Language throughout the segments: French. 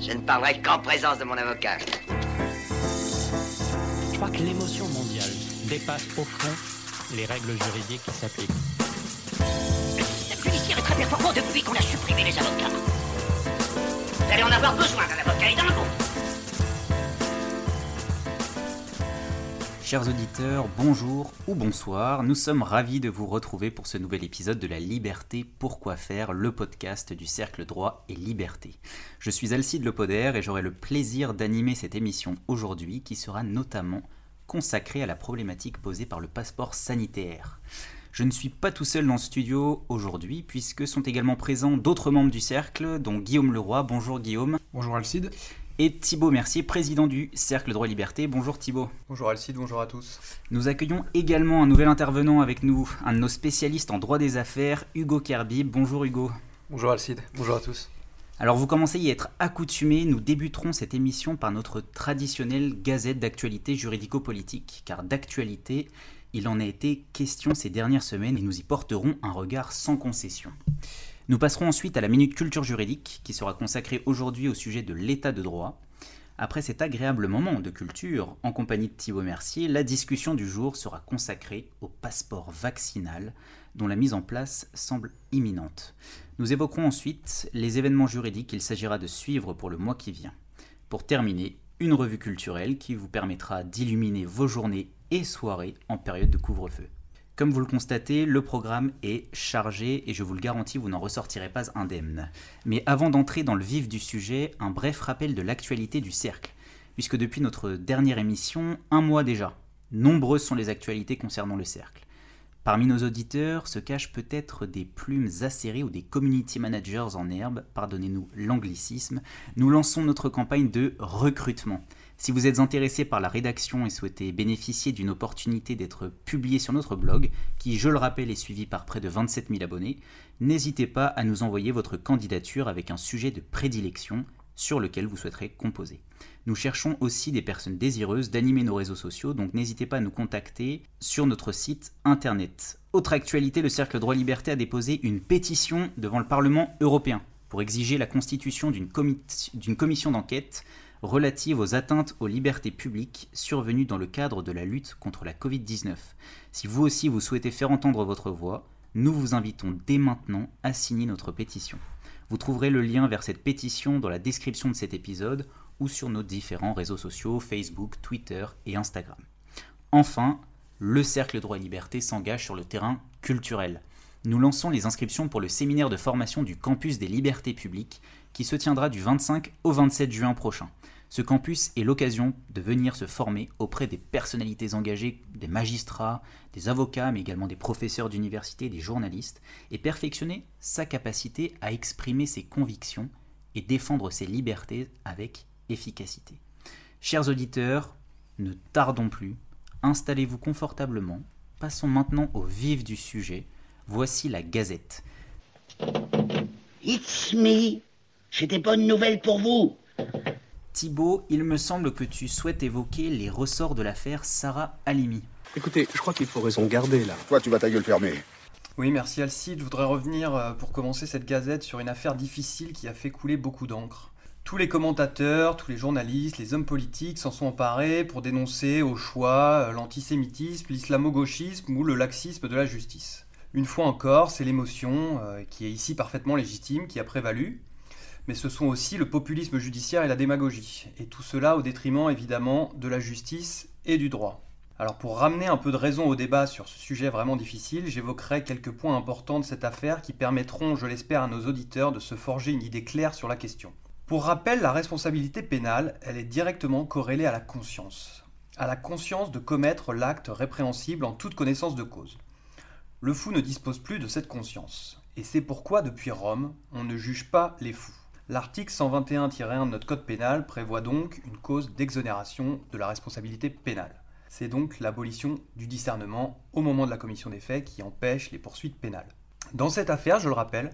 Je ne parlerai qu'en présence de mon avocat. Je crois que l'émotion mondiale dépasse au fond les règles juridiques qui s'appliquent. Le système judiciaire est très performant depuis qu'on a supprimé les avocats. Vous allez en avoir besoin d'un avocat et d'un bon. Chers auditeurs, bonjour ou bonsoir, nous sommes ravis de vous retrouver pour ce nouvel épisode de La Liberté Pourquoi faire, le podcast du Cercle Droit et Liberté. Je suis Alcide Lepoder et j'aurai le plaisir d'animer cette émission aujourd'hui qui sera notamment consacrée à la problématique posée par le passeport sanitaire. Je ne suis pas tout seul dans le studio aujourd'hui puisque sont également présents d'autres membres du cercle, dont Guillaume Leroy. Bonjour Guillaume. Bonjour Alcide. Et Thibaut Mercier, président du Cercle Droit et Liberté. Bonjour Thibaut. Bonjour Alcide, bonjour à tous. Nous accueillons également un nouvel intervenant avec nous, un de nos spécialistes en droit des affaires, Hugo Kerby. Bonjour Hugo. Bonjour Alcide, bonjour à tous. Alors vous commencez à y être accoutumés, nous débuterons cette émission par notre traditionnelle gazette d'actualité juridico-politique, car d'actualité, il en a été question ces dernières semaines et nous y porterons un regard sans concession. Nous passerons ensuite à la minute culture juridique qui sera consacrée aujourd'hui au sujet de l'état de droit. Après cet agréable moment de culture, en compagnie de Thibaut Mercier, la discussion du jour sera consacrée au passeport vaccinal dont la mise en place semble imminente. Nous évoquerons ensuite les événements juridiques qu'il s'agira de suivre pour le mois qui vient. Pour terminer, une revue culturelle qui vous permettra d'illuminer vos journées et soirées en période de couvre-feu. Comme vous le constatez, le programme est chargé et je vous le garantis, vous n'en ressortirez pas indemne. Mais avant d'entrer dans le vif du sujet, un bref rappel de l'actualité du cercle. Puisque depuis notre dernière émission, un mois déjà, nombreuses sont les actualités concernant le cercle. Parmi nos auditeurs se cachent peut-être des plumes acérées ou des community managers en herbe, pardonnez-nous l'anglicisme. Nous lançons notre campagne de recrutement. Si vous êtes intéressé par la rédaction et souhaitez bénéficier d'une opportunité d'être publié sur notre blog, qui je le rappelle est suivi par près de 27 000 abonnés, n'hésitez pas à nous envoyer votre candidature avec un sujet de prédilection sur lequel vous souhaiterez composer. Nous cherchons aussi des personnes désireuses d'animer nos réseaux sociaux, donc n'hésitez pas à nous contacter sur notre site internet. Autre actualité, le Cercle Droit Liberté a déposé une pétition devant le Parlement européen pour exiger la constitution d'une commission d'enquête relative aux atteintes aux libertés publiques survenues dans le cadre de la lutte contre la Covid-19. Si vous aussi vous souhaitez faire entendre votre voix, nous vous invitons dès maintenant à signer notre pétition. Vous trouverez le lien vers cette pétition dans la description de cet épisode ou sur nos différents réseaux sociaux Facebook, Twitter et Instagram. Enfin, le Cercle Droit et Liberté s'engage sur le terrain culturel. Nous lançons les inscriptions pour le séminaire de formation du campus des libertés publiques qui se tiendra du 25 au 27 juin prochain. Ce campus est l'occasion de venir se former auprès des personnalités engagées, des magistrats, des avocats, mais également des professeurs d'université, des journalistes, et perfectionner sa capacité à exprimer ses convictions et défendre ses libertés avec efficacité. Chers auditeurs, ne tardons plus, installez-vous confortablement, passons maintenant au vif du sujet. Voici la Gazette. It's me. J'ai des bonnes nouvelles pour vous. Thibaut, il me semble que tu souhaites évoquer les ressorts de l'affaire Sarah Halimi. Écoutez, je crois qu'il faut raison garder là. Toi, tu vas ta gueule fermée. Oui, merci Alcide. Je voudrais revenir euh, pour commencer cette gazette sur une affaire difficile qui a fait couler beaucoup d'encre. Tous les commentateurs, tous les journalistes, les hommes politiques s'en sont emparés pour dénoncer au choix euh, l'antisémitisme, l'islamo-gauchisme ou le laxisme de la justice. Une fois encore, c'est l'émotion, euh, qui est ici parfaitement légitime, qui a prévalu, mais ce sont aussi le populisme judiciaire et la démagogie, et tout cela au détriment évidemment de la justice et du droit. Alors pour ramener un peu de raison au débat sur ce sujet vraiment difficile, j'évoquerai quelques points importants de cette affaire qui permettront, je l'espère, à nos auditeurs de se forger une idée claire sur la question. Pour rappel, la responsabilité pénale, elle est directement corrélée à la conscience, à la conscience de commettre l'acte répréhensible en toute connaissance de cause. Le fou ne dispose plus de cette conscience, et c'est pourquoi depuis Rome, on ne juge pas les fous. L'article 121-1 de notre code pénal prévoit donc une cause d'exonération de la responsabilité pénale. C'est donc l'abolition du discernement au moment de la commission des faits qui empêche les poursuites pénales. Dans cette affaire, je le rappelle,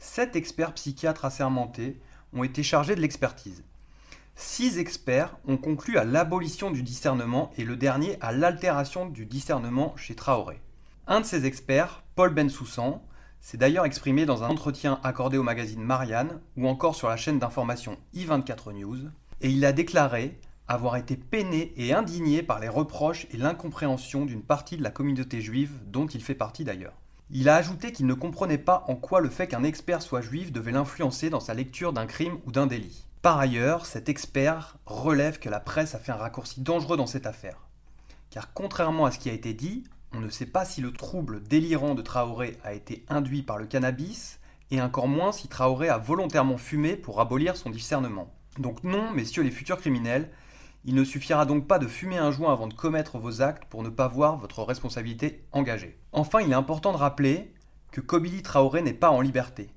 sept experts psychiatres assermentés ont été chargés de l'expertise. Six experts ont conclu à l'abolition du discernement et le dernier à l'altération du discernement chez Traoré. Un de ces experts, Paul Bensoussan, s'est d'ailleurs exprimé dans un entretien accordé au magazine Marianne ou encore sur la chaîne d'information i24 News, et il a déclaré avoir été peiné et indigné par les reproches et l'incompréhension d'une partie de la communauté juive dont il fait partie d'ailleurs. Il a ajouté qu'il ne comprenait pas en quoi le fait qu'un expert soit juif devait l'influencer dans sa lecture d'un crime ou d'un délit. Par ailleurs, cet expert relève que la presse a fait un raccourci dangereux dans cette affaire. Car contrairement à ce qui a été dit, on ne sait pas si le trouble délirant de Traoré a été induit par le cannabis, et encore moins si Traoré a volontairement fumé pour abolir son discernement. Donc non, messieurs les futurs criminels, il ne suffira donc pas de fumer un joint avant de commettre vos actes pour ne pas voir votre responsabilité engagée. Enfin, il est important de rappeler que Kobili Traoré n'est pas en liberté.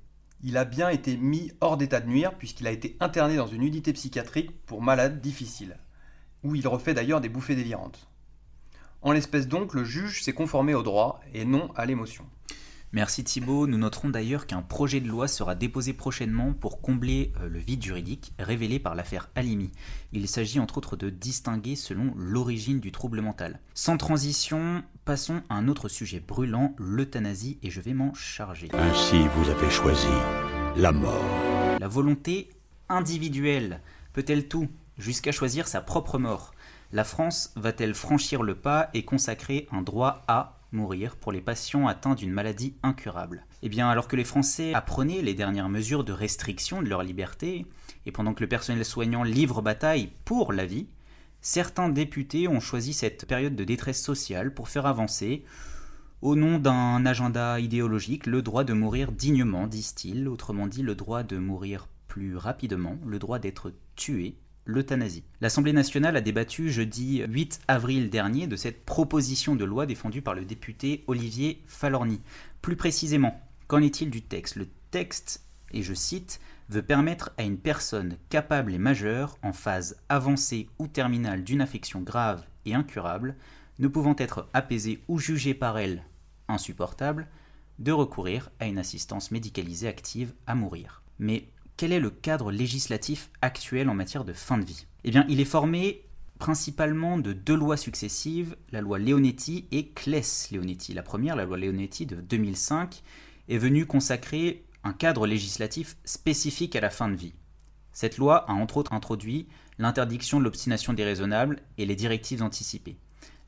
Il a bien été mis hors d'état de nuire puisqu'il a été interné dans une unité psychiatrique pour malades difficiles, où il refait d'ailleurs des bouffées délirantes. En l'espèce donc, le juge s'est conformé au droit et non à l'émotion. Merci Thibault. Nous noterons d'ailleurs qu'un projet de loi sera déposé prochainement pour combler euh, le vide juridique révélé par l'affaire Alimi. Il s'agit entre autres de distinguer selon l'origine du trouble mental. Sans transition, passons à un autre sujet brûlant, l'euthanasie, et je vais m'en charger. Ainsi, vous avez choisi la mort. La volonté individuelle peut-elle tout, jusqu'à choisir sa propre mort? La France va-t-elle franchir le pas et consacrer un droit à mourir pour les patients atteints d'une maladie incurable? Eh bien, alors que les Français apprenaient les dernières mesures de restriction de leur liberté, et pendant que le personnel soignant livre bataille pour la vie, certains députés ont choisi cette période de détresse sociale pour faire avancer, au nom d'un agenda idéologique, le droit de mourir dignement, disent-ils, autrement dit le droit de mourir plus rapidement, le droit d'être tué l'euthanasie. L'Assemblée nationale a débattu jeudi 8 avril dernier de cette proposition de loi défendue par le député Olivier Falorni. Plus précisément, qu'en est-il du texte? Le texte, et je cite, veut permettre à une personne capable et majeure, en phase avancée ou terminale d'une affection grave et incurable, ne pouvant être apaisée ou jugée par elle insupportable, de recourir à une assistance médicalisée active à mourir. Mais quel est le cadre législatif actuel en matière de fin de vie? Eh bien, il est formé principalement de deux lois successives, la loi Leonetti et Claes-Leonetti. La première, la loi Leonetti de 2005, est venue consacrer un cadre législatif spécifique à la fin de vie. Cette loi a entre autres introduit l'interdiction de l'obstination déraisonnable et les directives anticipées.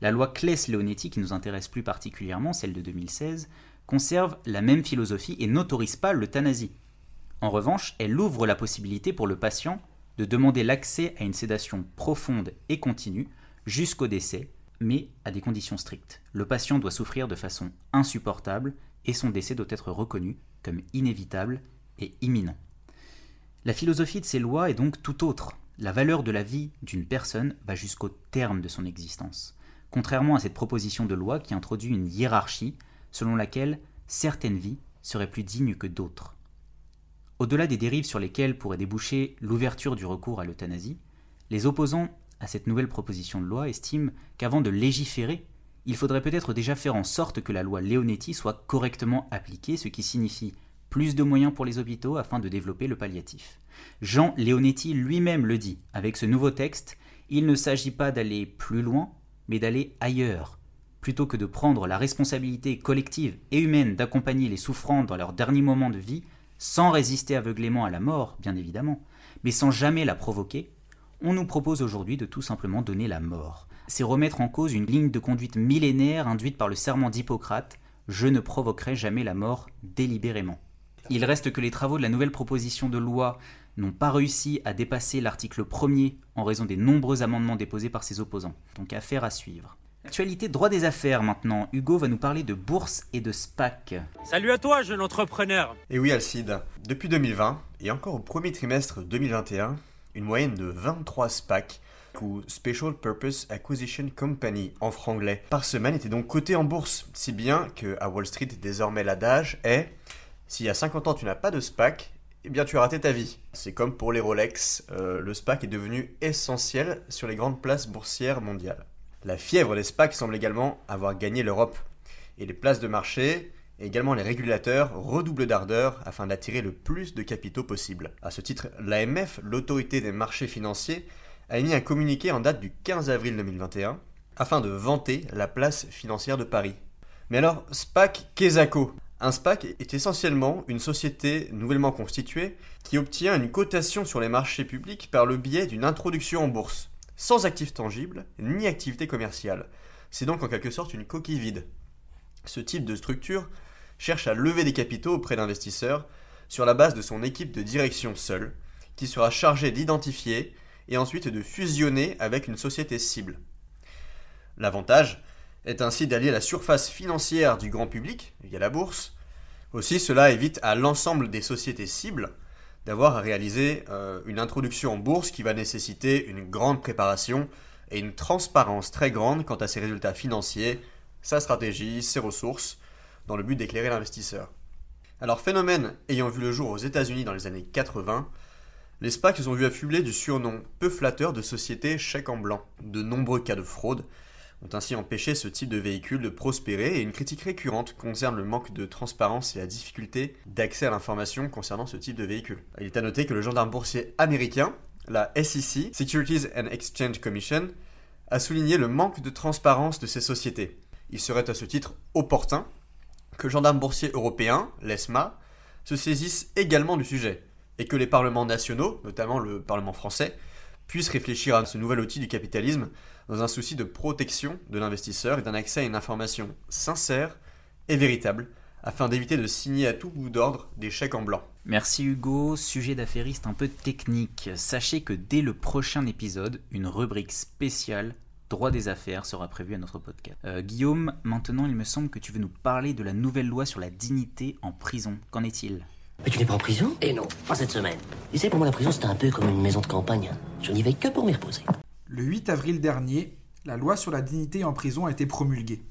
La loi Claes-Leonetti, qui nous intéresse plus particulièrement, celle de 2016, conserve la même philosophie et n'autorise pas l'euthanasie. En revanche, elle ouvre la possibilité pour le patient de demander l'accès à une sédation profonde et continue jusqu'au décès, mais à des conditions strictes. Le patient doit souffrir de façon insupportable et son décès doit être reconnu comme inévitable et imminent. La philosophie de ces lois est donc tout autre. La valeur de la vie d'une personne va jusqu'au terme de son existence, contrairement à cette proposition de loi qui introduit une hiérarchie selon laquelle certaines vies seraient plus dignes que d'autres. Au-delà des dérives sur lesquelles pourrait déboucher l'ouverture du recours à l'euthanasie, les opposants à cette nouvelle proposition de loi estiment qu'avant de légiférer, il faudrait peut-être déjà faire en sorte que la loi Leonetti soit correctement appliquée, ce qui signifie plus de moyens pour les hôpitaux afin de développer le palliatif. Jean Leonetti lui-même le dit, avec ce nouveau texte, il ne s'agit pas d'aller plus loin, mais d'aller ailleurs. Plutôt que de prendre la responsabilité collective et humaine d'accompagner les souffrants dans leur dernier moment de vie, sans résister aveuglément à la mort, bien évidemment, mais sans jamais la provoquer, on nous propose aujourd'hui de tout simplement donner la mort. C'est remettre en cause une ligne de conduite millénaire induite par le serment d'Hippocrate Je ne provoquerai jamais la mort délibérément. Il reste que les travaux de la nouvelle proposition de loi n'ont pas réussi à dépasser l'article 1er en raison des nombreux amendements déposés par ses opposants. Donc affaire à suivre. Actualité droit des affaires maintenant. Hugo va nous parler de bourse et de SPAC. Salut à toi, jeune entrepreneur. Et oui, Alcide. Depuis 2020 et encore au premier trimestre 2021, une moyenne de 23 SPAC ou Special Purpose Acquisition Company en franglais par semaine était donc cotée en bourse, si bien que à Wall Street désormais l'adage est s'il y a 50 ans tu n'as pas de SPAC, eh bien tu as raté ta vie. C'est comme pour les Rolex, euh, le SPAC est devenu essentiel sur les grandes places boursières mondiales. La fièvre des SPAC semble également avoir gagné l'Europe. Et les places de marché, également les régulateurs, redoublent d'ardeur afin d'attirer le plus de capitaux possible. À ce titre, l'AMF, l'autorité des marchés financiers, a émis un communiqué en date du 15 avril 2021 afin de vanter la place financière de Paris. Mais alors, SPAC, qu'est Un SPAC est essentiellement une société nouvellement constituée qui obtient une cotation sur les marchés publics par le biais d'une introduction en bourse, sans actifs tangibles ni activité commerciale. C'est donc en quelque sorte une coquille vide. Ce type de structure cherche à lever des capitaux auprès d'investisseurs sur la base de son équipe de direction seule, qui sera chargée d'identifier et ensuite de fusionner avec une société cible. L'avantage est ainsi d'allier la surface financière du grand public, via la bourse. Aussi, cela évite à l'ensemble des sociétés cibles d'avoir à réaliser euh, une introduction en bourse qui va nécessiter une grande préparation et une transparence très grande quant à ses résultats financiers, sa stratégie, ses ressources, dans le but d'éclairer l'investisseur. Alors, phénomène ayant vu le jour aux États-Unis dans les années 80, les SPACs se sont vus affubler du surnom peu flatteur de société chèque en blanc. De nombreux cas de fraude ont ainsi empêché ce type de véhicule de prospérer et une critique récurrente concerne le manque de transparence et la difficulté d'accès à l'information concernant ce type de véhicule. Il est à noter que le gendarme boursier américain, la SEC, Securities and Exchange Commission, a souligné le manque de transparence de ces sociétés. Il serait à ce titre opportun que le gendarme boursier européen, l'ESMA, se saisisse également du sujet, et que les parlements nationaux, notamment le Parlement français, puissent réfléchir à ce nouvel outil du capitalisme dans un souci de protection de l'investisseur et d'un accès à une information sincère et véritable, afin d'éviter de signer à tout bout d'ordre des chèques en blanc. Merci Hugo, sujet d'affairiste un peu technique. Sachez que dès le prochain épisode, une rubrique spéciale droit des affaires sera prévue à notre podcast. Euh, Guillaume, maintenant il me semble que tu veux nous parler de la nouvelle loi sur la dignité en prison. Qu'en est-il? Mais tu n'es pas en prison? Et non. Pas cette semaine. Tu sais, pour moi, la prison, c'est un peu comme une maison de campagne. Je n'y vais que pour m'y reposer. Le 8 avril dernier, la loi sur la dignité en prison a été promulguée.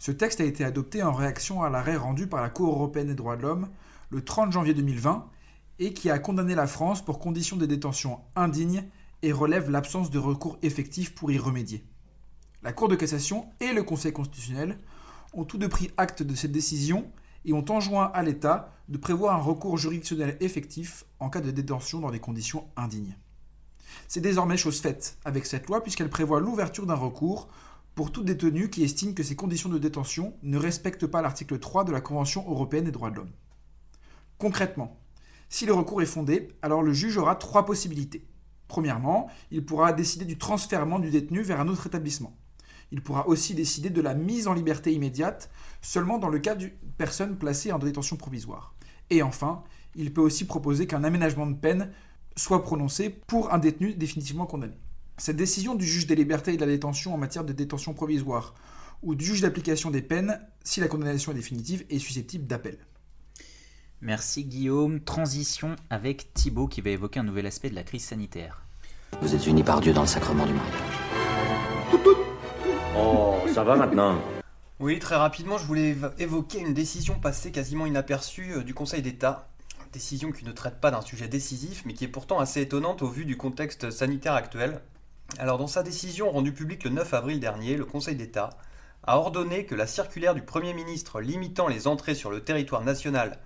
Ce texte a été adopté en réaction à l'arrêt rendu par la Cour européenne des droits de l'homme le 30 janvier 2020 et qui a condamné la France pour conditions de détention indignes et relève l'absence de recours effectif pour y remédier. La Cour de cassation et le Conseil constitutionnel ont tous deux pris acte de cette décision et ont enjoint à l'État de prévoir un recours juridictionnel effectif en cas de détention dans des conditions indignes. C'est désormais chose faite avec cette loi puisqu'elle prévoit l'ouverture d'un recours pour tout détenu qui estime que ses conditions de détention ne respectent pas l'article 3 de la Convention européenne des droits de l'homme. Concrètement, si le recours est fondé, alors le juge aura trois possibilités. Premièrement, il pourra décider du transfèrement du détenu vers un autre établissement. Il pourra aussi décider de la mise en liberté immédiate seulement dans le cas d'une personne placée en détention provisoire. Et enfin, il peut aussi proposer qu'un aménagement de peine soit prononcé pour un détenu définitivement condamné. Cette décision du juge des libertés et de la détention en matière de détention provisoire ou du juge d'application des peines, si la condamnation est définitive, est susceptible d'appel. Merci Guillaume. Transition avec Thibaut qui va évoquer un nouvel aspect de la crise sanitaire. Vous êtes unis par Dieu dans le sacrement du mariage. Oh, ça va maintenant Oui, très rapidement, je voulais évo- évoquer une décision passée quasiment inaperçue euh, du Conseil d'État. Décision qui ne traite pas d'un sujet décisif, mais qui est pourtant assez étonnante au vu du contexte sanitaire actuel. Alors, dans sa décision rendue publique le 9 avril dernier, le Conseil d'État a ordonné que la circulaire du Premier ministre limitant les entrées sur le territoire national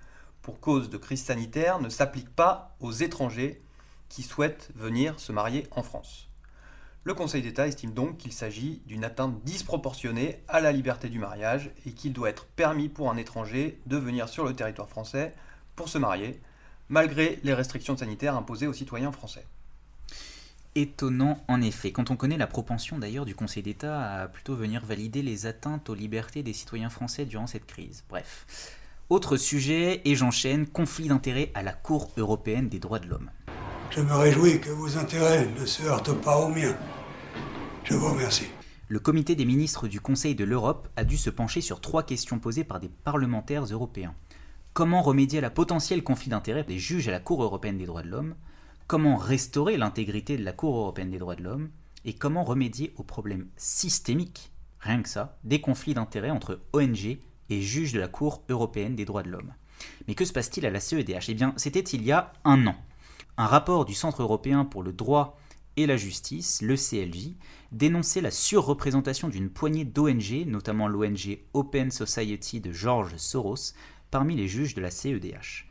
pour cause de crise sanitaire ne s'applique pas aux étrangers qui souhaitent venir se marier en France. Le Conseil d'État estime donc qu'il s'agit d'une atteinte disproportionnée à la liberté du mariage et qu'il doit être permis pour un étranger de venir sur le territoire français pour se marier, malgré les restrictions sanitaires imposées aux citoyens français. Étonnant en effet, quand on connaît la propension d'ailleurs du Conseil d'État à plutôt venir valider les atteintes aux libertés des citoyens français durant cette crise. Bref. Autre sujet, et j'enchaîne, conflit d'intérêts à la Cour européenne des droits de l'homme. Je me réjouis que vos intérêts ne se heurtent pas aux miens. Je vous remercie. Le comité des ministres du Conseil de l'Europe a dû se pencher sur trois questions posées par des parlementaires européens. Comment remédier à la potentielle conflit d'intérêts des juges à la Cour européenne des droits de l'homme? Comment restaurer l'intégrité de la Cour européenne des droits de l'homme? Et comment remédier aux problèmes systémiques, rien que ça, des conflits d'intérêts entre ONG et juges de la Cour européenne des droits de l'homme? Mais que se passe-t-il à la CEDH Eh bien, c'était il y a un an. Un rapport du Centre européen pour le droit et la justice, le CLJ, dénonçait la surreprésentation d'une poignée d'ONG, notamment l'ONG Open Society de George Soros, parmi les juges de la CEDH.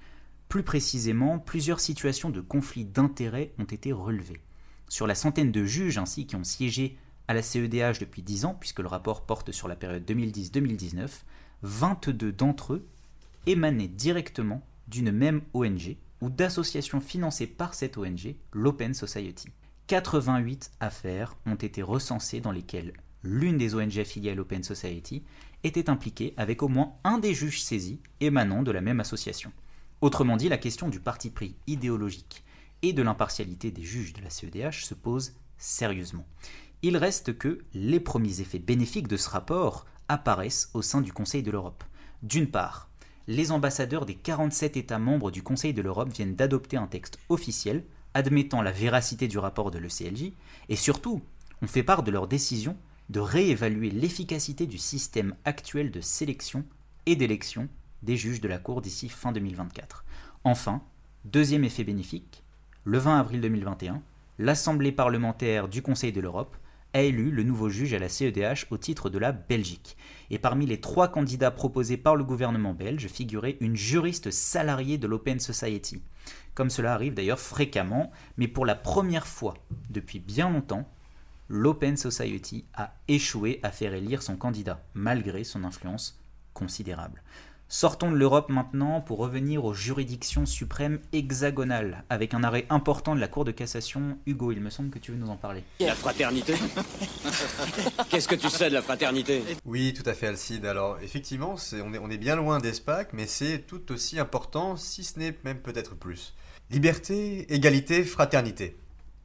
Plus précisément, plusieurs situations de conflit d'intérêts ont été relevées. Sur la centaine de juges ainsi qui ont siégé à la CEDH depuis 10 ans, puisque le rapport porte sur la période 2010-2019, 22 d'entre eux émanaient directement d'une même ONG ou d'associations financées par cette ONG, l'Open Society. 88 affaires ont été recensées dans lesquelles l'une des ONG affiliées à l'Open Society était impliquée avec au moins un des juges saisis émanant de la même association. Autrement dit, la question du parti pris idéologique et de l'impartialité des juges de la CEDH se pose sérieusement. Il reste que les premiers effets bénéfiques de ce rapport apparaissent au sein du Conseil de l'Europe. D'une part, les ambassadeurs des 47 États membres du Conseil de l'Europe viennent d'adopter un texte officiel admettant la véracité du rapport de l'ECLJ, et surtout, on fait part de leur décision de réévaluer l'efficacité du système actuel de sélection et d'élection des juges de la Cour d'ici fin 2024. Enfin, deuxième effet bénéfique, le 20 avril 2021, l'Assemblée parlementaire du Conseil de l'Europe a élu le nouveau juge à la CEDH au titre de la Belgique. Et parmi les trois candidats proposés par le gouvernement belge figurait une juriste salariée de l'Open Society. Comme cela arrive d'ailleurs fréquemment, mais pour la première fois depuis bien longtemps, l'Open Society a échoué à faire élire son candidat, malgré son influence considérable. Sortons de l'Europe maintenant pour revenir aux juridictions suprêmes hexagonales, avec un arrêt important de la Cour de cassation. Hugo, il me semble que tu veux nous en parler. La fraternité? Qu'est-ce que tu sais de la fraternité? Oui, tout à fait, Alcide. Alors, effectivement, on, est, on est bien loin d'ESPAC, mais c'est tout aussi important, si ce n'est même peut-être plus. Liberté, égalité, fraternité.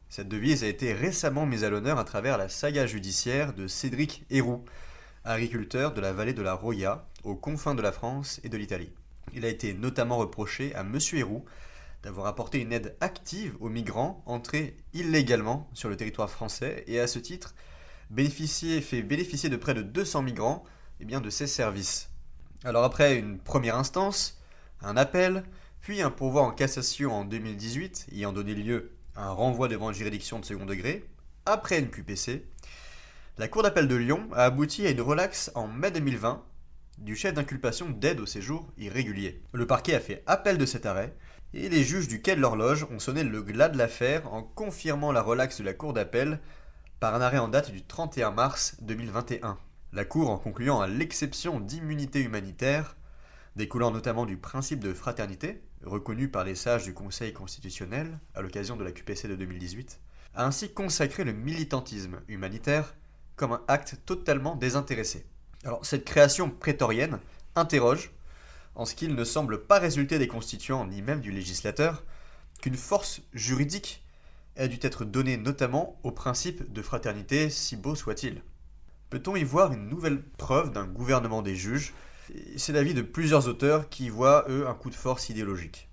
Cette devise a été récemment mise à l'honneur à travers la saga judiciaire de Cédric Héroux, agriculteur de la vallée de la Roya, aux confins de la France et de l'Italie. Il a été notamment reproché à M. Héroux d'avoir apporté une aide active aux migrants entrés illégalement sur le territoire français et à ce titre fait bénéficier de près de 200 migrants et eh bien, de ses services. Alors après une première instance, un appel, puis un pourvoi en cassation en 2018 ayant donné lieu un renvoi devant une juridiction de second degré, après une QPC, la Cour d'appel de Lyon a abouti à une relaxe en mai 2020 du chef d'inculpation d'aide au séjour irrégulier. Le parquet a fait appel de cet arrêt et les juges du quai de l'horloge ont sonné le glas de l'affaire en confirmant la relaxe de la Cour d'appel par un arrêt en date du 31 mars 2021. La Cour, en concluant à l'exception d'immunité humanitaire, découlant notamment du principe de fraternité, reconnu par les sages du Conseil constitutionnel à l'occasion de la QPC de 2018, a ainsi consacré le militantisme humanitaire comme un acte totalement désintéressé. Alors cette création prétorienne interroge, en ce qu'il ne semble pas résulter des constituants ni même du législateur, qu'une force juridique ait dû être donnée notamment au principe de fraternité, si beau soit-il. Peut-on y voir une nouvelle preuve d'un gouvernement des juges C'est l'avis de plusieurs auteurs qui voient, eux, un coup de force idéologique.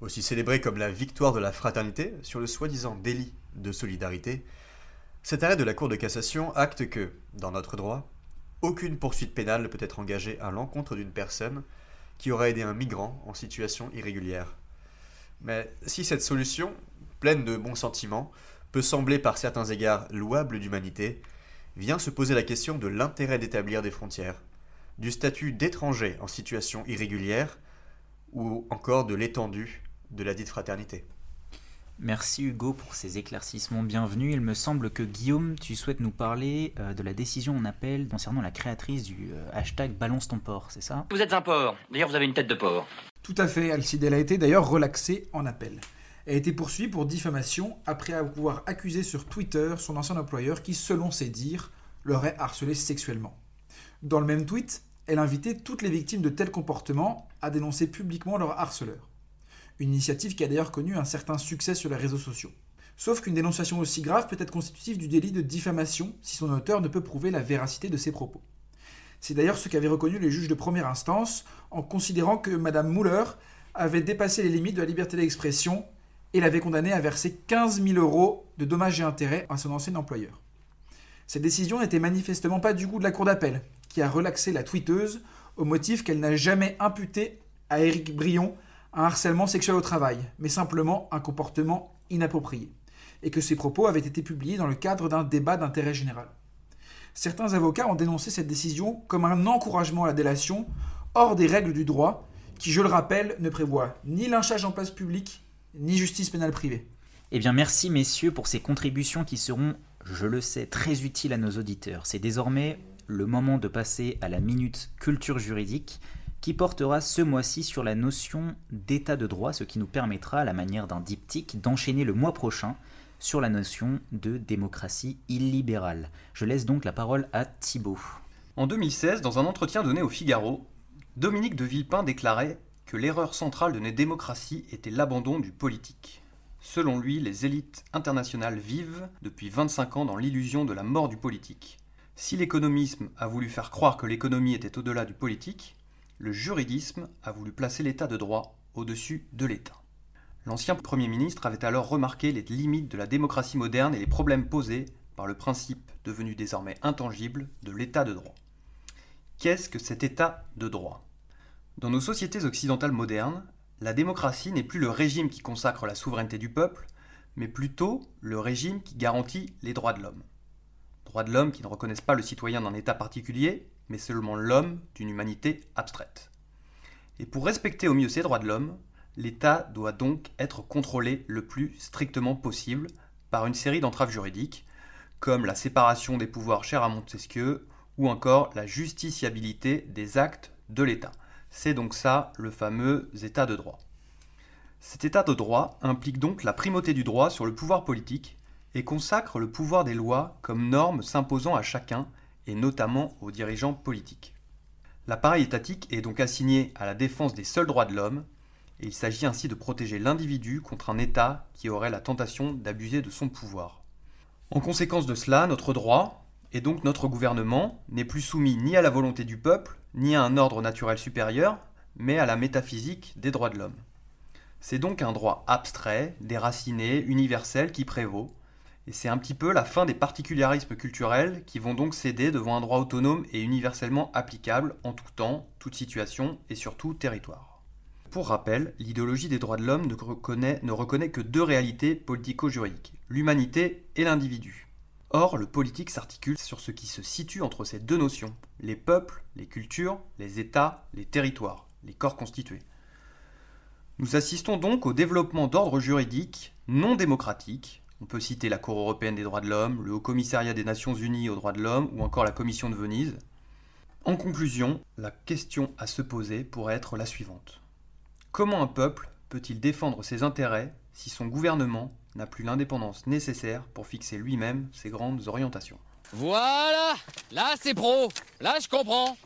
Aussi célébré comme la victoire de la fraternité sur le soi-disant délit de solidarité, cet arrêt de la Cour de cassation acte que, dans notre droit, aucune poursuite pénale ne peut être engagée à l'encontre d'une personne qui aurait aidé un migrant en situation irrégulière. Mais si cette solution, pleine de bons sentiments, peut sembler par certains égards louable d'humanité, vient se poser la question de l'intérêt d'établir des frontières, du statut d'étranger en situation irrégulière, ou encore de l'étendue de la dite fraternité. Merci Hugo pour ces éclaircissements bienvenus. Il me semble que Guillaume, tu souhaites nous parler euh, de la décision en appel concernant la créatrice du euh, hashtag Balance ton porc, c'est ça? Vous êtes un porc. D'ailleurs, vous avez une tête de porc. Tout à fait, Alcide. Elle a été d'ailleurs relaxée en appel. Elle a été poursuivie pour diffamation après avoir accusé sur Twitter son ancien employeur qui, selon ses dires, l'aurait harcelé sexuellement. Dans le même tweet, elle invitait toutes les victimes de tels comportements à dénoncer publiquement leur harceleur une initiative qui a d'ailleurs connu un certain succès sur les réseaux sociaux. Sauf qu'une dénonciation aussi grave peut être constitutive du délit de diffamation si son auteur ne peut prouver la véracité de ses propos. C'est d'ailleurs ce qu'avaient reconnu les juges de première instance en considérant que Mme Muller avait dépassé les limites de la liberté d'expression et l'avait condamnée à verser 15 000 euros de dommages et intérêts à son ancien employeur. Cette décision n'était manifestement pas du goût de la Cour d'appel, qui a relaxé la tweeteuse au motif qu'elle n'a jamais imputé à Éric Brion un harcèlement sexuel au travail, mais simplement un comportement inapproprié, et que ces propos avaient été publiés dans le cadre d'un débat d'intérêt général. Certains avocats ont dénoncé cette décision comme un encouragement à la délation hors des règles du droit, qui, je le rappelle, ne prévoit ni lynchage en place publique, ni justice pénale privée. Eh bien merci messieurs pour ces contributions qui seront, je le sais, très utiles à nos auditeurs. C'est désormais le moment de passer à la minute culture juridique qui portera ce mois-ci sur la notion d'état de droit, ce qui nous permettra, à la manière d'un diptyque, d'enchaîner le mois prochain sur la notion de démocratie illibérale. Je laisse donc la parole à Thibault. En 2016, dans un entretien donné au Figaro, Dominique de Villepin déclarait que l'erreur centrale de nos démocraties était l'abandon du politique. Selon lui, les élites internationales vivent depuis 25 ans dans l'illusion de la mort du politique. Si l'économisme a voulu faire croire que l'économie était au-delà du politique, le juridisme a voulu placer l'état de droit au-dessus de l'État. L'ancien Premier ministre avait alors remarqué les limites de la démocratie moderne et les problèmes posés par le principe devenu désormais intangible de l'état de droit. Qu'est-ce que cet état de droit? Dans nos sociétés occidentales modernes, la démocratie n'est plus le régime qui consacre la souveraineté du peuple, mais plutôt le régime qui garantit les droits de l'homme. Droits de l'homme qui ne reconnaissent pas le citoyen d'un État particulier, mais seulement l'homme d'une humanité abstraite. Et pour respecter au mieux ces droits de l'homme, l'État doit donc être contrôlé le plus strictement possible par une série d'entraves juridiques, comme la séparation des pouvoirs chers à Montesquieu, ou encore la justiciabilité des actes de l'État. C'est donc ça le fameux État de droit. Cet État de droit implique donc la primauté du droit sur le pouvoir politique et consacre le pouvoir des lois comme norme s'imposant à chacun et notamment aux dirigeants politiques. L'appareil étatique est donc assigné à la défense des seuls droits de l'homme, et il s'agit ainsi de protéger l'individu contre un État qui aurait la tentation d'abuser de son pouvoir. En conséquence de cela, notre droit, et donc notre gouvernement, n'est plus soumis ni à la volonté du peuple, ni à un ordre naturel supérieur, mais à la métaphysique des droits de l'homme. C'est donc un droit abstrait, déraciné, universel qui prévaut, et c'est un petit peu la fin des particularismes culturels qui vont donc céder devant un droit autonome et universellement applicable en tout temps, toute situation et surtout territoire. Pour rappel, l'idéologie des droits de l'homme ne reconnaît, ne reconnaît que deux réalités politico-juridiques, l'humanité et l'individu. Or, le politique s'articule sur ce qui se situe entre ces deux notions, les peuples, les cultures, les États, les territoires, les corps constitués. Nous assistons donc au développement d'ordres juridiques non démocratiques, on peut citer la Cour européenne des droits de l'homme, le Haut Commissariat des Nations Unies aux droits de l'homme ou encore la Commission de Venise. En conclusion, la question à se poser pourrait être la suivante. Comment un peuple peut-il défendre ses intérêts si son gouvernement n'a plus l'indépendance nécessaire pour fixer lui-même ses grandes orientations? Voilà Là c'est pro Là je comprends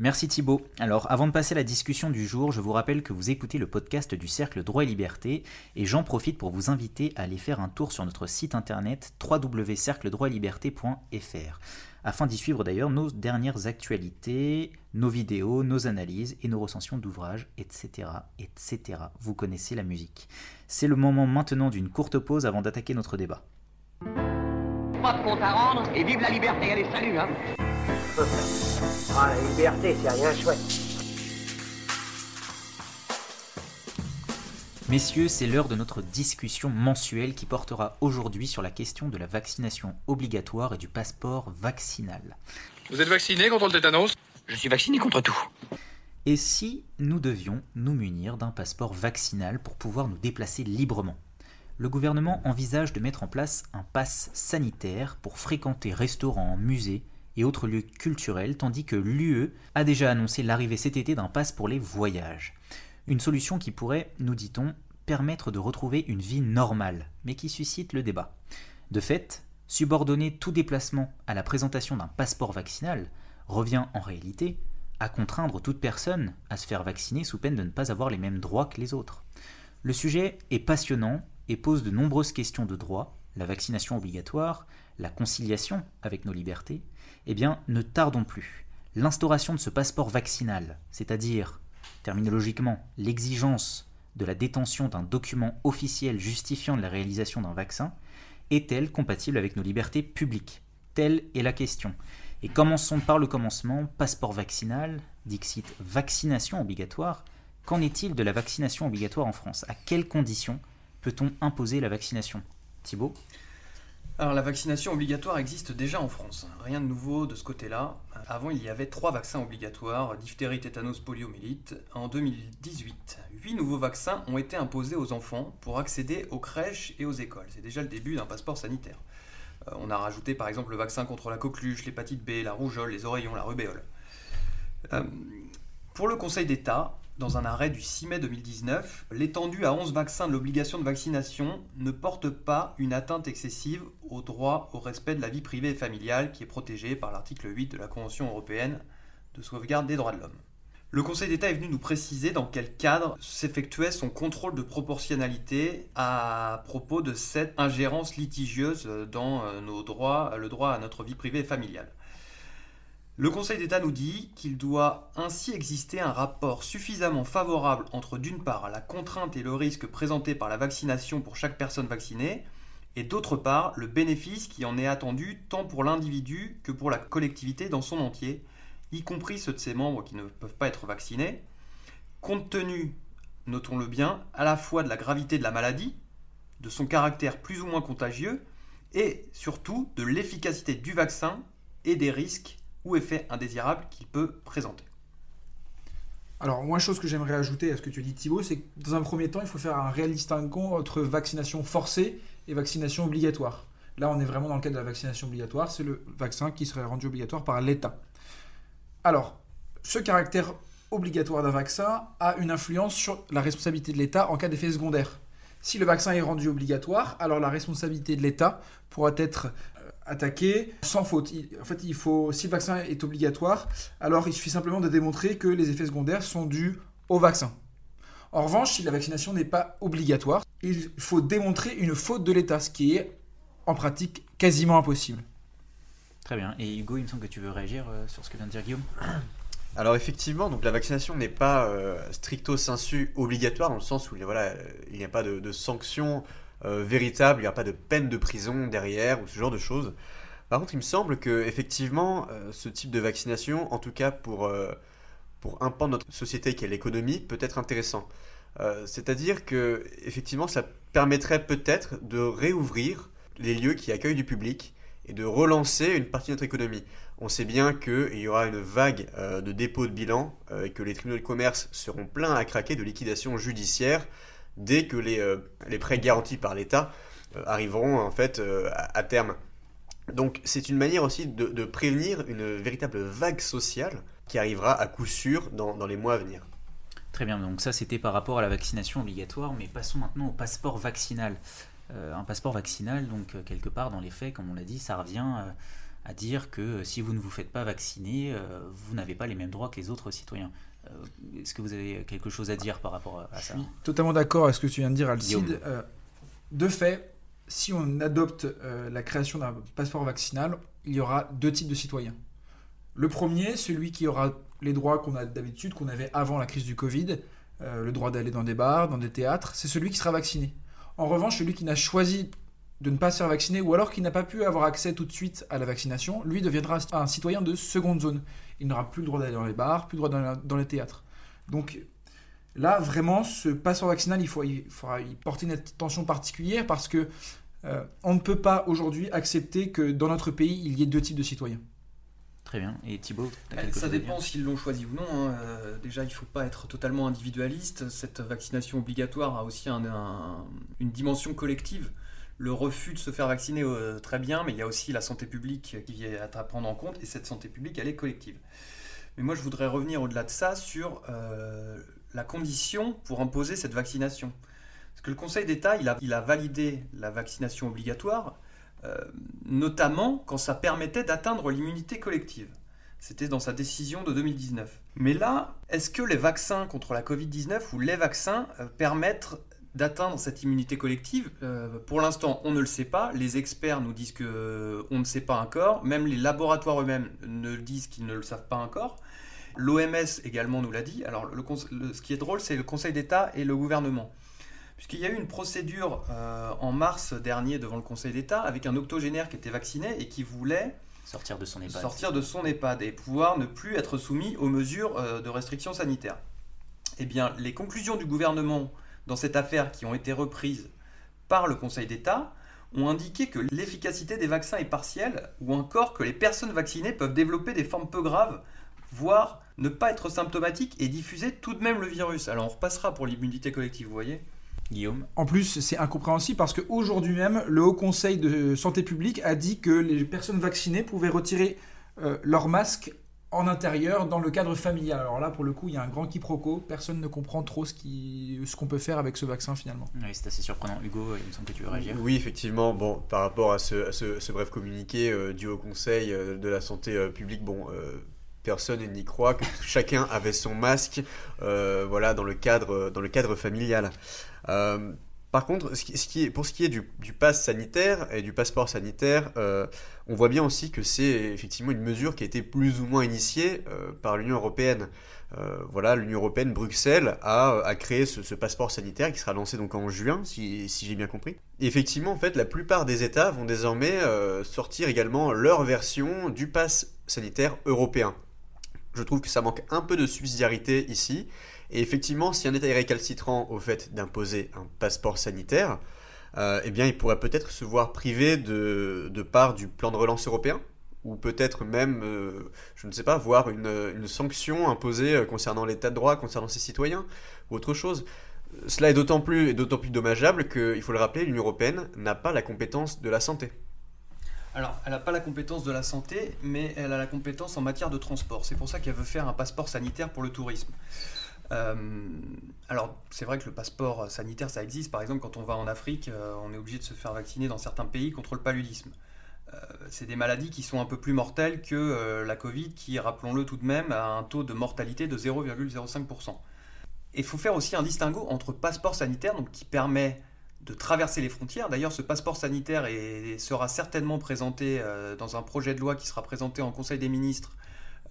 Merci Thibaut. Alors avant de passer à la discussion du jour, je vous rappelle que vous écoutez le podcast du Cercle Droit et Liberté et j'en profite pour vous inviter à aller faire un tour sur notre site internet www.cercledroitetliberté.fr afin d'y suivre d'ailleurs nos dernières actualités, nos vidéos, nos analyses et nos recensions d'ouvrages, etc., etc. Vous connaissez la musique. C'est le moment maintenant d'une courte pause avant d'attaquer notre débat. Pas de à rendre et vive la liberté, allez salut hein Ah, la liberté, c'est rien chouette. Messieurs, c'est l'heure de notre discussion mensuelle qui portera aujourd'hui sur la question de la vaccination obligatoire et du passeport vaccinal. Vous êtes vacciné contre le tétanos? Je suis vacciné contre tout. Et si nous devions nous munir d'un passeport vaccinal pour pouvoir nous déplacer librement? Le gouvernement envisage de mettre en place un pass sanitaire pour fréquenter restaurants, musées, et autres lieux culturels, tandis que l'UE a déjà annoncé l'arrivée cet été d'un pass pour les voyages. Une solution qui pourrait, nous dit-on, permettre de retrouver une vie normale, mais qui suscite le débat. De fait, subordonner tout déplacement à la présentation d'un passeport vaccinal revient en réalité à contraindre toute personne à se faire vacciner sous peine de ne pas avoir les mêmes droits que les autres. Le sujet est passionnant et pose de nombreuses questions de droit, la vaccination obligatoire, la conciliation avec nos libertés, eh bien, ne tardons plus. L'instauration de ce passeport vaccinal, c'est-à-dire, terminologiquement, l'exigence de la détention d'un document officiel justifiant la réalisation d'un vaccin, est-elle compatible avec nos libertés publiques? Telle est la question. Et commençons par le commencement, passeport vaccinal, dixit vaccination obligatoire. Qu'en est-il de la vaccination obligatoire en France? À quelles conditions peut-on imposer la vaccination? Thibault alors la vaccination obligatoire existe déjà en France. Rien de nouveau de ce côté-là. Avant, il y avait trois vaccins obligatoires, diphtérie, tétanos, poliomyélite. En 2018, huit nouveaux vaccins ont été imposés aux enfants pour accéder aux crèches et aux écoles. C'est déjà le début d'un passeport sanitaire. Euh, on a rajouté par exemple le vaccin contre la coqueluche, l'hépatite B, la rougeole, les oreillons, la rubéole. Euh, Pour le Conseil d'État, dans un arrêt du 6 mai 2019, l'étendue à 11 vaccins de l'obligation de vaccination ne porte pas une atteinte excessive au droit au respect de la vie privée et familiale qui est protégé par l'article 8 de la Convention européenne de sauvegarde des droits de l'homme. Le Conseil d'État est venu nous préciser dans quel cadre s'effectuait son contrôle de proportionnalité à propos de cette ingérence litigieuse dans euh, nos droits, le droit à notre vie privée et familiale. Le Conseil d'État nous dit qu'il doit ainsi exister un rapport suffisamment favorable entre d'une part la contrainte et le risque présenté par la vaccination pour chaque personne vaccinée, et d'autre part le bénéfice qui en est attendu tant pour l'individu que pour la collectivité dans son entier, y compris ceux de ses membres qui ne peuvent pas être vaccinés, compte tenu, notons-le bien, à la fois de la gravité de la maladie, de son caractère plus ou moins contagieux, et surtout de l'efficacité du vaccin et des risques ou effets indésirables qu'il peut présenter. Alors, moi, chose que j'aimerais ajouter à ce que tu dis, Thibaut, c'est que dans un premier temps, il faut faire un réel distinguo entre vaccination forcée et vaccination obligatoire. Là, on est vraiment dans le cadre de la vaccination obligatoire, c'est le vaccin qui serait rendu obligatoire par l'État. Alors, ce caractère obligatoire d'un vaccin a une influence sur la responsabilité de l'État en cas d'effet secondaire. Si le vaccin est rendu obligatoire, alors la responsabilité de l'État pourra être attaquer sans faute. en fait, il faut, si le vaccin est obligatoire, alors il suffit simplement de démontrer que les effets secondaires sont dus au vaccin. En revanche, si la vaccination n'est pas obligatoire, il faut démontrer une faute de l'État, ce qui est en pratique quasiment impossible. Très bien. Et Hugo, il me semble que tu veux réagir euh, sur ce que vient de dire Guillaume alors effectivement, donc la vaccination n'est pas euh, stricto sensu obligatoire dans le sens où voilà, il n'y a pas de, de sanctions euh, véritable, il n'y a pas de peine de prison derrière ou ce genre de choses. Par contre, il me semble que effectivement, euh, ce type de vaccination, en tout cas pour, euh, pour un pan de notre société qui est l'économie, peut être intéressant. C'est-à-dire que effectivement, ça permettrait peut-être de réouvrir les lieux qui accueillent du public et de relancer une partie de notre économie. On sait bien qu'il y aura une vague de dépôt de bilan et que les tribunaux de commerce seront pleins à craquer de liquidations judiciaires dès que les, euh, les prêts garantis par l'État euh, arriveront en fait euh, à, terme. Donc c'est une manière aussi de, prévenir une véritable vague sociale qui arrivera à coup sûr dans les mois à venir. Très bien, donc ça c'était par rapport à la vaccination obligatoire, mais passons maintenant au passeport vaccinal. un passeport vaccinal, donc quelque part dans les faits, comme on l'a dit, ça revient à dire que si vous ne vous faites pas vacciner, vous n'avez pas les mêmes droits que les autres citoyens. Euh, est-ce que vous avez quelque chose à dire par rapport à ça Je suis totalement d'accord avec ce que tu viens de dire, Alcide. Euh, de fait, si on adopte euh, la création d'un passeport vaccinal, il y aura deux types de citoyens. Le premier, celui qui aura les droits qu'on a d'habitude, qu'on avait avant la crise du Covid, le droit d'aller dans des bars, dans des théâtres, c'est celui qui sera vacciné. En revanche, celui qui n'a choisi de ne pas se faire vacciner ou alors qui n'a pas pu avoir accès tout de suite à la vaccination, lui deviendra un citoyen de seconde zone il n'aura plus le droit d'aller dans les bars, plus le droit d'aller dans les théâtres. Donc là, vraiment, ce passeport vaccinal, il, faut, il faudra y porter une attention particulière parce que euh, on ne peut pas aujourd'hui accepter que dans notre pays, il y ait deux types de citoyens. Très bien. Et Thibaut bah, Ça dépend s'ils l'ont choisi ou non. Hein. Euh, déjà, il ne faut pas être totalement individualiste. Cette vaccination obligatoire a aussi une dimension collective le refus de se faire vacciner, euh, très bien, mais il y a aussi la santé publique qui est à prendre en compte, et cette santé publique, elle est collective. Mais moi, je voudrais revenir au-delà de ça sur euh, la condition pour imposer cette vaccination. Parce que le Conseil d'État, il a, validé la vaccination obligatoire, euh, notamment quand ça permettait d'atteindre l'immunité collective. C'était dans sa décision de 2019. Mais là, est-ce que les vaccins contre la Covid-19 ou les vaccins permettent d'atteindre cette immunité collective euh, Pour l'instant, on ne le sait pas. Les experts nous disent que euh, on ne sait pas encore. Même les laboratoires eux-mêmes ne disent qu'ils ne le savent pas encore. L'OMS également nous l'a dit. Alors, le, ce qui est drôle, c'est le Conseil d'État et le gouvernement. Puisqu'il y a eu une procédure euh, en mars dernier devant le Conseil d'État avec un octogénaire qui était vacciné et qui voulait sortir de son EHPAD, sortir de son EHPAD et pouvoir ne plus être soumis aux mesures de restriction sanitaire. Eh bien, les conclusions du gouvernement dans cette affaire qui ont été reprises par le Conseil d'État ont indiqué que l'efficacité des vaccins est partielle ou encore que les personnes vaccinées peuvent développer des formes peu graves, voire ne pas être symptomatiques et diffuser tout de même le virus. Alors on repassera pour l'immunité collective, vous voyez Guillaume. En plus, c'est incompréhensible parce qu'aujourd'hui même, le Haut Conseil de Santé publique a dit que les personnes vaccinées pouvaient retirer euh, leur masque en intérieur dans le cadre familial. Alors là, pour le coup, il y a un grand quiproquo. Personne ne comprend trop ce qu'on ce qu'on peut faire avec ce vaccin finalement. Oui, c'est assez surprenant. Hugo, il me semble que tu veux réagir. Oui, effectivement. Bon, par rapport à ce, à ce, ce bref communiqué euh, du Haut Conseil euh, de la santé euh, publique, bon. Personne n'y croit que chacun avait son masque, voilà, dans le cadre, dans le cadre familial. Par contre, pour ce qui est du, du pass sanitaire et du passeport sanitaire, euh, on voit bien aussi que c'est effectivement une mesure qui a été plus ou moins initiée euh, par l'Union européenne. Euh, voilà, l'Union européenne, Bruxelles, a, créé ce, passeport sanitaire qui sera lancé donc en juin, si, j'ai bien compris. Effectivement, en fait, la plupart des États vont désormais sortir également leur version du pass sanitaire européen. Je trouve que ça manque un peu de subsidiarité ici. Et effectivement, si un État est récalcitrant au fait d'imposer un passeport sanitaire, euh, eh bien, il pourrait peut-être se voir privé de, de, part du plan de relance européen, ou peut-être même, euh, je ne sais pas, voir une, une sanction imposée euh, concernant l'État de droit, concernant ses citoyens, ou autre chose. Cela est d'autant plus, d'autant plus dommageable qu'il faut le rappeler, l'Union européenne n'a pas la compétence de la santé. Alors, elle n'a pas la compétence de la santé, mais elle a la compétence en matière de transport. C'est pour ça qu'elle veut faire un passeport sanitaire pour le tourisme. Euh, alors, c'est vrai que le passeport sanitaire, ça existe. Par exemple, quand on va en Afrique, euh, on est obligé de se faire vacciner dans certains pays contre le paludisme. Euh, c'est des maladies qui sont un peu plus mortelles que la Covid, qui, rappelons-le tout de même, a un taux de mortalité de 0,05%. Et il faut faire aussi un distinguo entre passeport sanitaire, qui permet de traverser les frontières. D'ailleurs, ce passeport sanitaire sera certainement présenté dans un projet de loi qui sera présenté en Conseil des ministres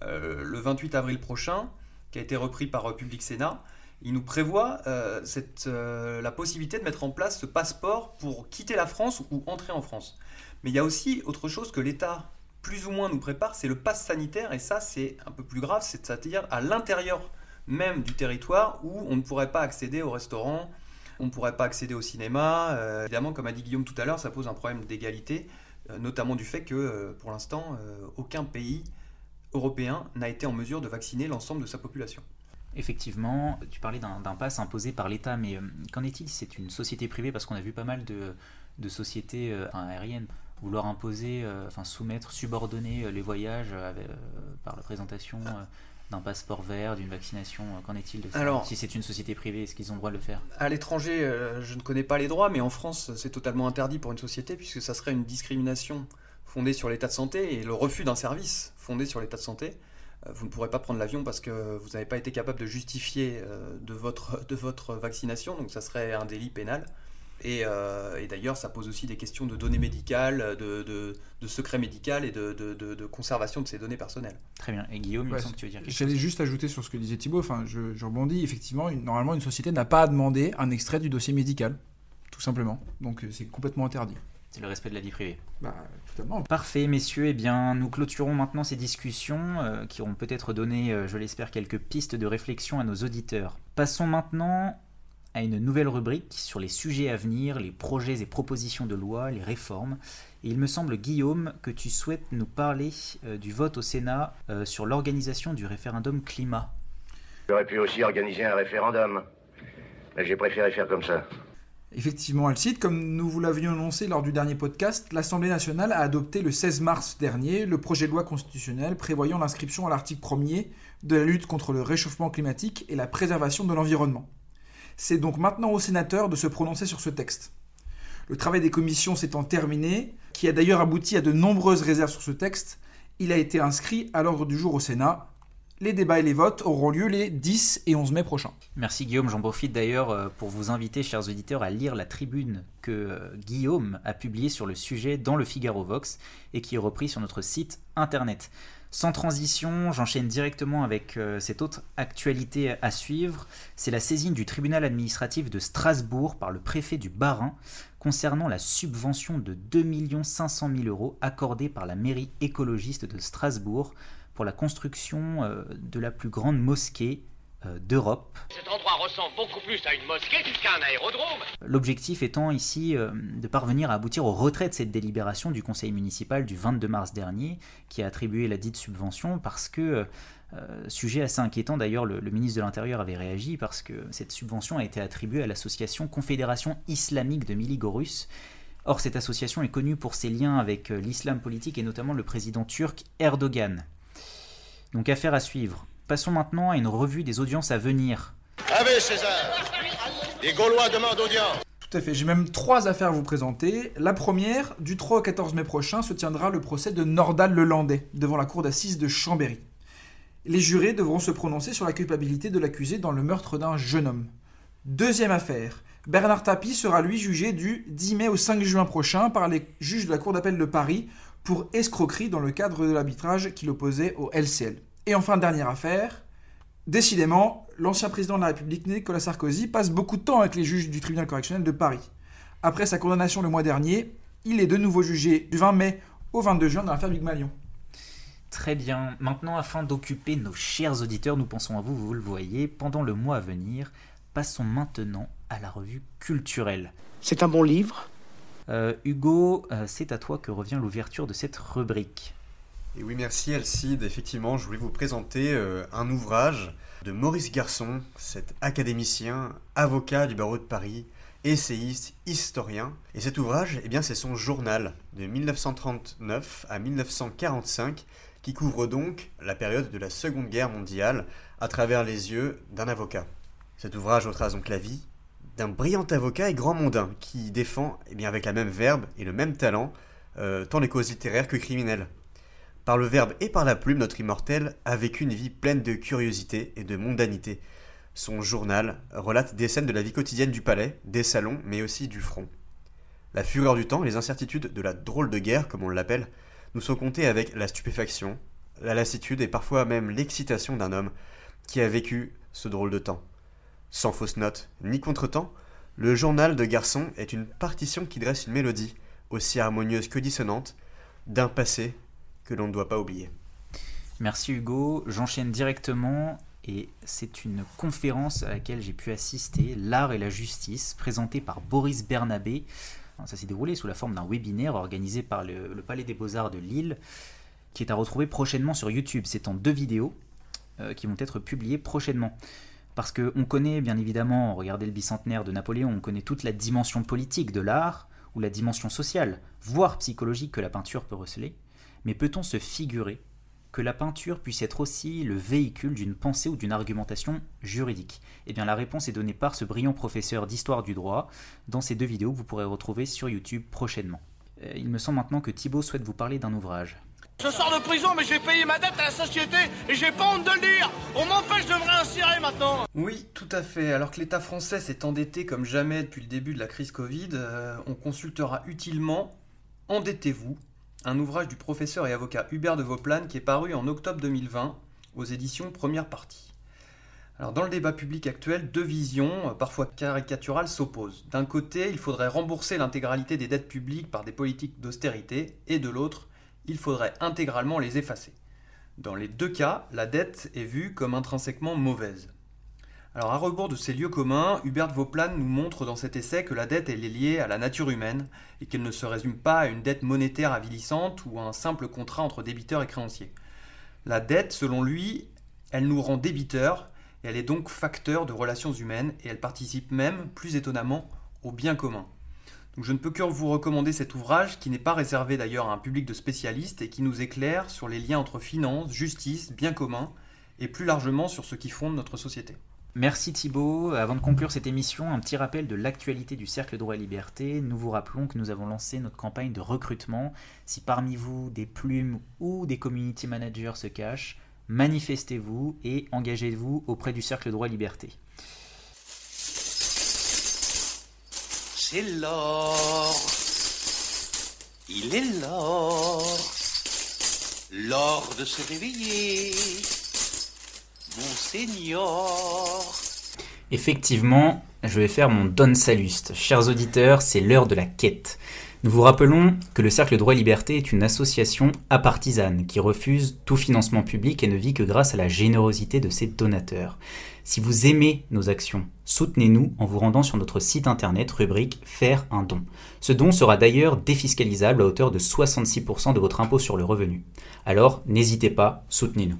le 28 avril prochain qui a été repris par Public Sénat, il nous prévoit euh, euh, la possibilité de mettre en place ce passeport pour quitter la France ou entrer en France. Mais il y a aussi autre chose que l'État plus ou moins nous prépare, c'est le pass sanitaire, et ça c'est un peu plus grave, c'est-à-dire à, l'intérieur même du territoire où on ne pourrait pas accéder au restaurant, on ne pourrait pas accéder au cinéma. Euh, évidemment, comme a dit Guillaume tout à l'heure, ça pose un problème d'égalité, notamment du fait que pour l'instant, aucun pays européen n'a été en mesure de vacciner l'ensemble de sa population. Effectivement, tu parlais d'un pass imposé par l'État, mais euh, qu'en est-il? C'est une société privée Parce qu'on a vu pas mal de, sociétés euh, aériennes vouloir imposer, euh, enfin soumettre, subordonner les voyages par la présentation d'un passeport vert, d'une vaccination. Qu'en est-il de ça? Alors, Si c'est une société privée, est-ce qu'ils ont le droit de le faire? À l'étranger, je ne connais pas les droits, mais en France, c'est totalement interdit pour une société puisque ça serait une discrimination fondée sur l'état de santé et le refus d'un service fondé sur l'état de santé. Euh, vous ne pourrez pas prendre l'avion parce que vous n'avez pas été capable de justifier euh, de votre, de votre vaccination, donc ça serait un délit pénal. Et, euh, d'ailleurs, ça pose aussi des questions de données médicales, de, de, secret médical et de, de, conservation de ces données personnelles. Très bien. Et Guillaume, il me semble que tu veux dire quelque chose. J'allais juste ajouter sur ce que disait Thibault. Enfin, je, je rebondis. Effectivement, normalement, une société n'a pas à demander un extrait du dossier médical, tout simplement. Donc, c'est complètement interdit. C'est le respect de la vie privée. Bah, totalement. Parfait, messieurs. Eh bien, nous clôturons maintenant ces discussions euh, qui auront peut-être donné, euh, je l'espère, quelques pistes de réflexion à nos auditeurs. Passons maintenant à une nouvelle rubrique sur les sujets à venir, les projets et propositions de loi, les réformes. Et il me semble, Guillaume, que tu souhaites nous parler euh, du vote au Sénat sur l'organisation du référendum climat. J'aurais pu aussi organiser un référendum, mais j'ai préféré faire comme ça. Effectivement, Alcide, comme nous vous l'avions annoncé lors du dernier podcast, l'Assemblée nationale a adopté le 16 mars dernier le projet de loi constitutionnelle prévoyant l'inscription à l'article 1er de la lutte contre le réchauffement climatique et la préservation de l'environnement. C'est donc maintenant aux sénateurs de se prononcer sur ce texte. Le travail des commissions s'étant terminé, qui a d'ailleurs abouti à de nombreuses réserves sur ce texte, il a été inscrit à l'ordre du jour au Sénat les débats et les votes auront lieu les 10 et 11 mai prochains. Merci Guillaume, j'en profite d'ailleurs euh, pour vous inviter, chers auditeurs, à lire la tribune que euh, Guillaume a publiée sur le sujet dans le Figaro Vox et qui est repris sur notre site internet. Sans transition, j'enchaîne directement avec euh, cette autre actualité à suivre. C'est la saisine du tribunal administratif de Strasbourg par le préfet du Bas-Rhin concernant la subvention de 2 500 000 euros accordée par la mairie écologiste de Strasbourg pour la construction euh, de la plus grande mosquée euh, d'Europe. Cet endroit ressemble beaucoup plus à une mosquée qu'à un aérodrome. L'objectif étant ici euh, de parvenir à aboutir au retrait de cette délibération du conseil municipal du 22 mars dernier, qui a attribué la dite subvention parce que, sujet assez inquiétant d'ailleurs, le, ministre de l'Intérieur avait réagi parce que cette subvention a été attribuée à l'association Confédération islamique de Miligorus. Or, cette association est connue pour ses liens avec l'islam politique et notamment le président turc Erdogan. Donc affaire à suivre. Passons maintenant à une revue des audiences à venir. Avez César Les Gaulois demandent audience Tout à fait, j'ai même trois affaires à vous présenter. La première, du 3 au 14 mai prochain, se tiendra le procès de Nordal Lelandais devant la cour d'assises de Chambéry. Les jurés devront se prononcer sur la culpabilité de l'accusé dans le meurtre d'un jeune homme. Deuxième affaire, Bernard Tapie sera lui jugé du 10 mai au 5 juin prochain par les juges de la Cour d'appel de Paris pour escroquerie dans le cadre de l'arbitrage qui l'opposait au LCL. Et enfin, dernière affaire, décidément, l'ancien président de la République Nicolas Sarkozy passe beaucoup de temps avec les juges du tribunal correctionnel de Paris. Après sa condamnation le mois dernier, il est de nouveau jugé du 20 mai au 22 juin dans l'affaire Big Malion. Très bien. Maintenant, afin d'occuper nos chers auditeurs, nous pensons à vous, vous le voyez, pendant le mois à venir. Passons maintenant à la revue culturelle. C'est un bon livre Euh, Hugo, euh, c'est à toi que revient l'ouverture de cette rubrique. Et oui, merci Alcide. Effectivement, je voulais vous présenter euh, un ouvrage de Maurice Garçon, cet académicien, avocat du barreau de Paris, essayiste, historien. Et cet ouvrage, eh bien, c'est son journal de 1939 à 1945 qui couvre donc la période de la Seconde Guerre mondiale à travers les yeux d'un avocat. Cet ouvrage retrace donc la vie d'un brillant avocat et grand mondain qui défend, eh bien, avec la même verbe et le même talent, euh, tant les causes littéraires que criminelles. Par le verbe et par la plume, notre immortel a vécu une vie pleine de curiosité et de mondanité. Son journal relate des scènes de la vie quotidienne du palais, des salons, mais aussi du front. La fureur du temps et les incertitudes de la drôle de guerre, comme on l'appelle, nous sont comptés avec la stupéfaction, la lassitude et parfois même l'excitation d'un homme qui a vécu ce drôle de temps. Sans fausse note ni contretemps, le journal de Garçon est une partition qui dresse une mélodie, aussi harmonieuse que dissonante, d'un passé que l'on ne doit pas oublier. Merci Hugo. J'enchaîne directement et c'est une conférence à laquelle j'ai pu assister, L'art et la justice, présentée par Boris Bernabé. Ça s'est déroulé sous la forme d'un webinaire organisé par le, Palais des Beaux-Arts de Lille, qui est à retrouver prochainement sur YouTube. C'est en deux vidéos euh, qui vont être publiées prochainement. Parce qu'on connaît bien évidemment, regardez le bicentenaire de Napoléon, on connaît toute la dimension politique de l'art, ou la dimension sociale, voire psychologique que la peinture peut receler. Mais peut-on se figurer que la peinture puisse être aussi le véhicule d'une pensée ou d'une argumentation juridique? Eh bien la réponse est donnée par ce brillant professeur d'histoire du droit dans ces deux vidéos que vous pourrez retrouver sur YouTube prochainement. Euh, Il me semble maintenant que Thibaut souhaite vous parler d'un ouvrage. Je sors de prison, mais j'ai payé ma dette à la société et j'ai pas honte de le dire On m'empêche de me réinsérer maintenant Oui, tout à fait. Alors que l'État français s'est endetté comme jamais depuis le début de la crise Covid, euh, on consultera utilement Endettez-vous, un ouvrage du professeur et avocat Hubert de Vauplane qui est paru en octobre 2020 aux éditions Première Partie. Alors dans le débat public actuel, deux visions, euh, parfois caricaturales, s'opposent. D'un côté, il faudrait rembourser l'intégralité des dettes publiques par des politiques d'austérité, et de l'autre, il faudrait intégralement les effacer. Dans les deux cas, la dette est vue comme intrinsèquement mauvaise. Alors à rebours de ces lieux communs, Hubert Vauplane nous montre dans cet essai que la dette est liée à la nature humaine et qu'elle ne se résume pas à une dette monétaire avilissante ou à un simple contrat entre débiteurs et créanciers. La dette, selon lui, elle nous rend débiteurs et elle est donc facteur de relations humaines et elle participe même, plus étonnamment, au bien commun. Je ne peux que vous recommander cet ouvrage qui n'est pas réservé d'ailleurs à un public de spécialistes et qui nous éclaire sur les liens entre finance, justice, bien commun et plus largement sur ce qui fonde notre société. Merci Thibaut. Avant de conclure cette émission, un petit rappel de l'actualité du Cercle Droit Liberté. Nous vous rappelons que nous avons lancé notre campagne de recrutement. Si parmi vous des plumes ou des community managers se cachent, manifestez-vous et engagez-vous auprès du Cercle Droit Liberté. C'est l'or. Il est l'or. L'or de se réveiller. Monseigneur. Effectivement, je vais faire mon Don Saluste. Chers auditeurs, c'est l'heure de la quête. Nous vous rappelons que le Cercle Droit Liberté est une association apartisane qui refuse tout financement public et ne vit que grâce à la générosité de ses donateurs. Si vous aimez nos actions, soutenez-nous en vous rendant sur notre site internet rubrique Faire un don. Ce don sera d'ailleurs défiscalisable à hauteur de 66% de votre impôt sur le revenu. Alors n'hésitez pas, soutenez-nous.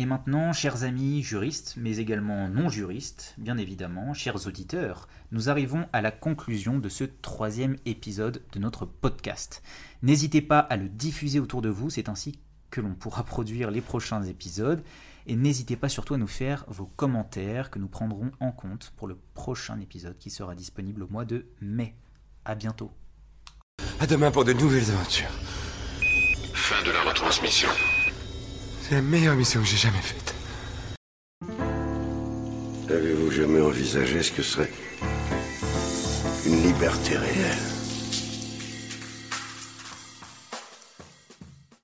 Et maintenant, chers amis juristes, mais également non juristes, bien évidemment, chers auditeurs, nous arrivons à la conclusion de ce troisième épisode de notre podcast. N'hésitez pas à le diffuser autour de vous, c'est ainsi que l'on pourra produire les prochains épisodes. Et n'hésitez pas surtout à nous faire vos commentaires que nous prendrons en compte pour le prochain épisode qui sera disponible au mois de mai. À bientôt. À demain pour de nouvelles aventures. Fin de la retransmission. C'est la meilleure mission que j'ai jamais faite. Avez-vous jamais envisagé ce que serait une liberté réelle?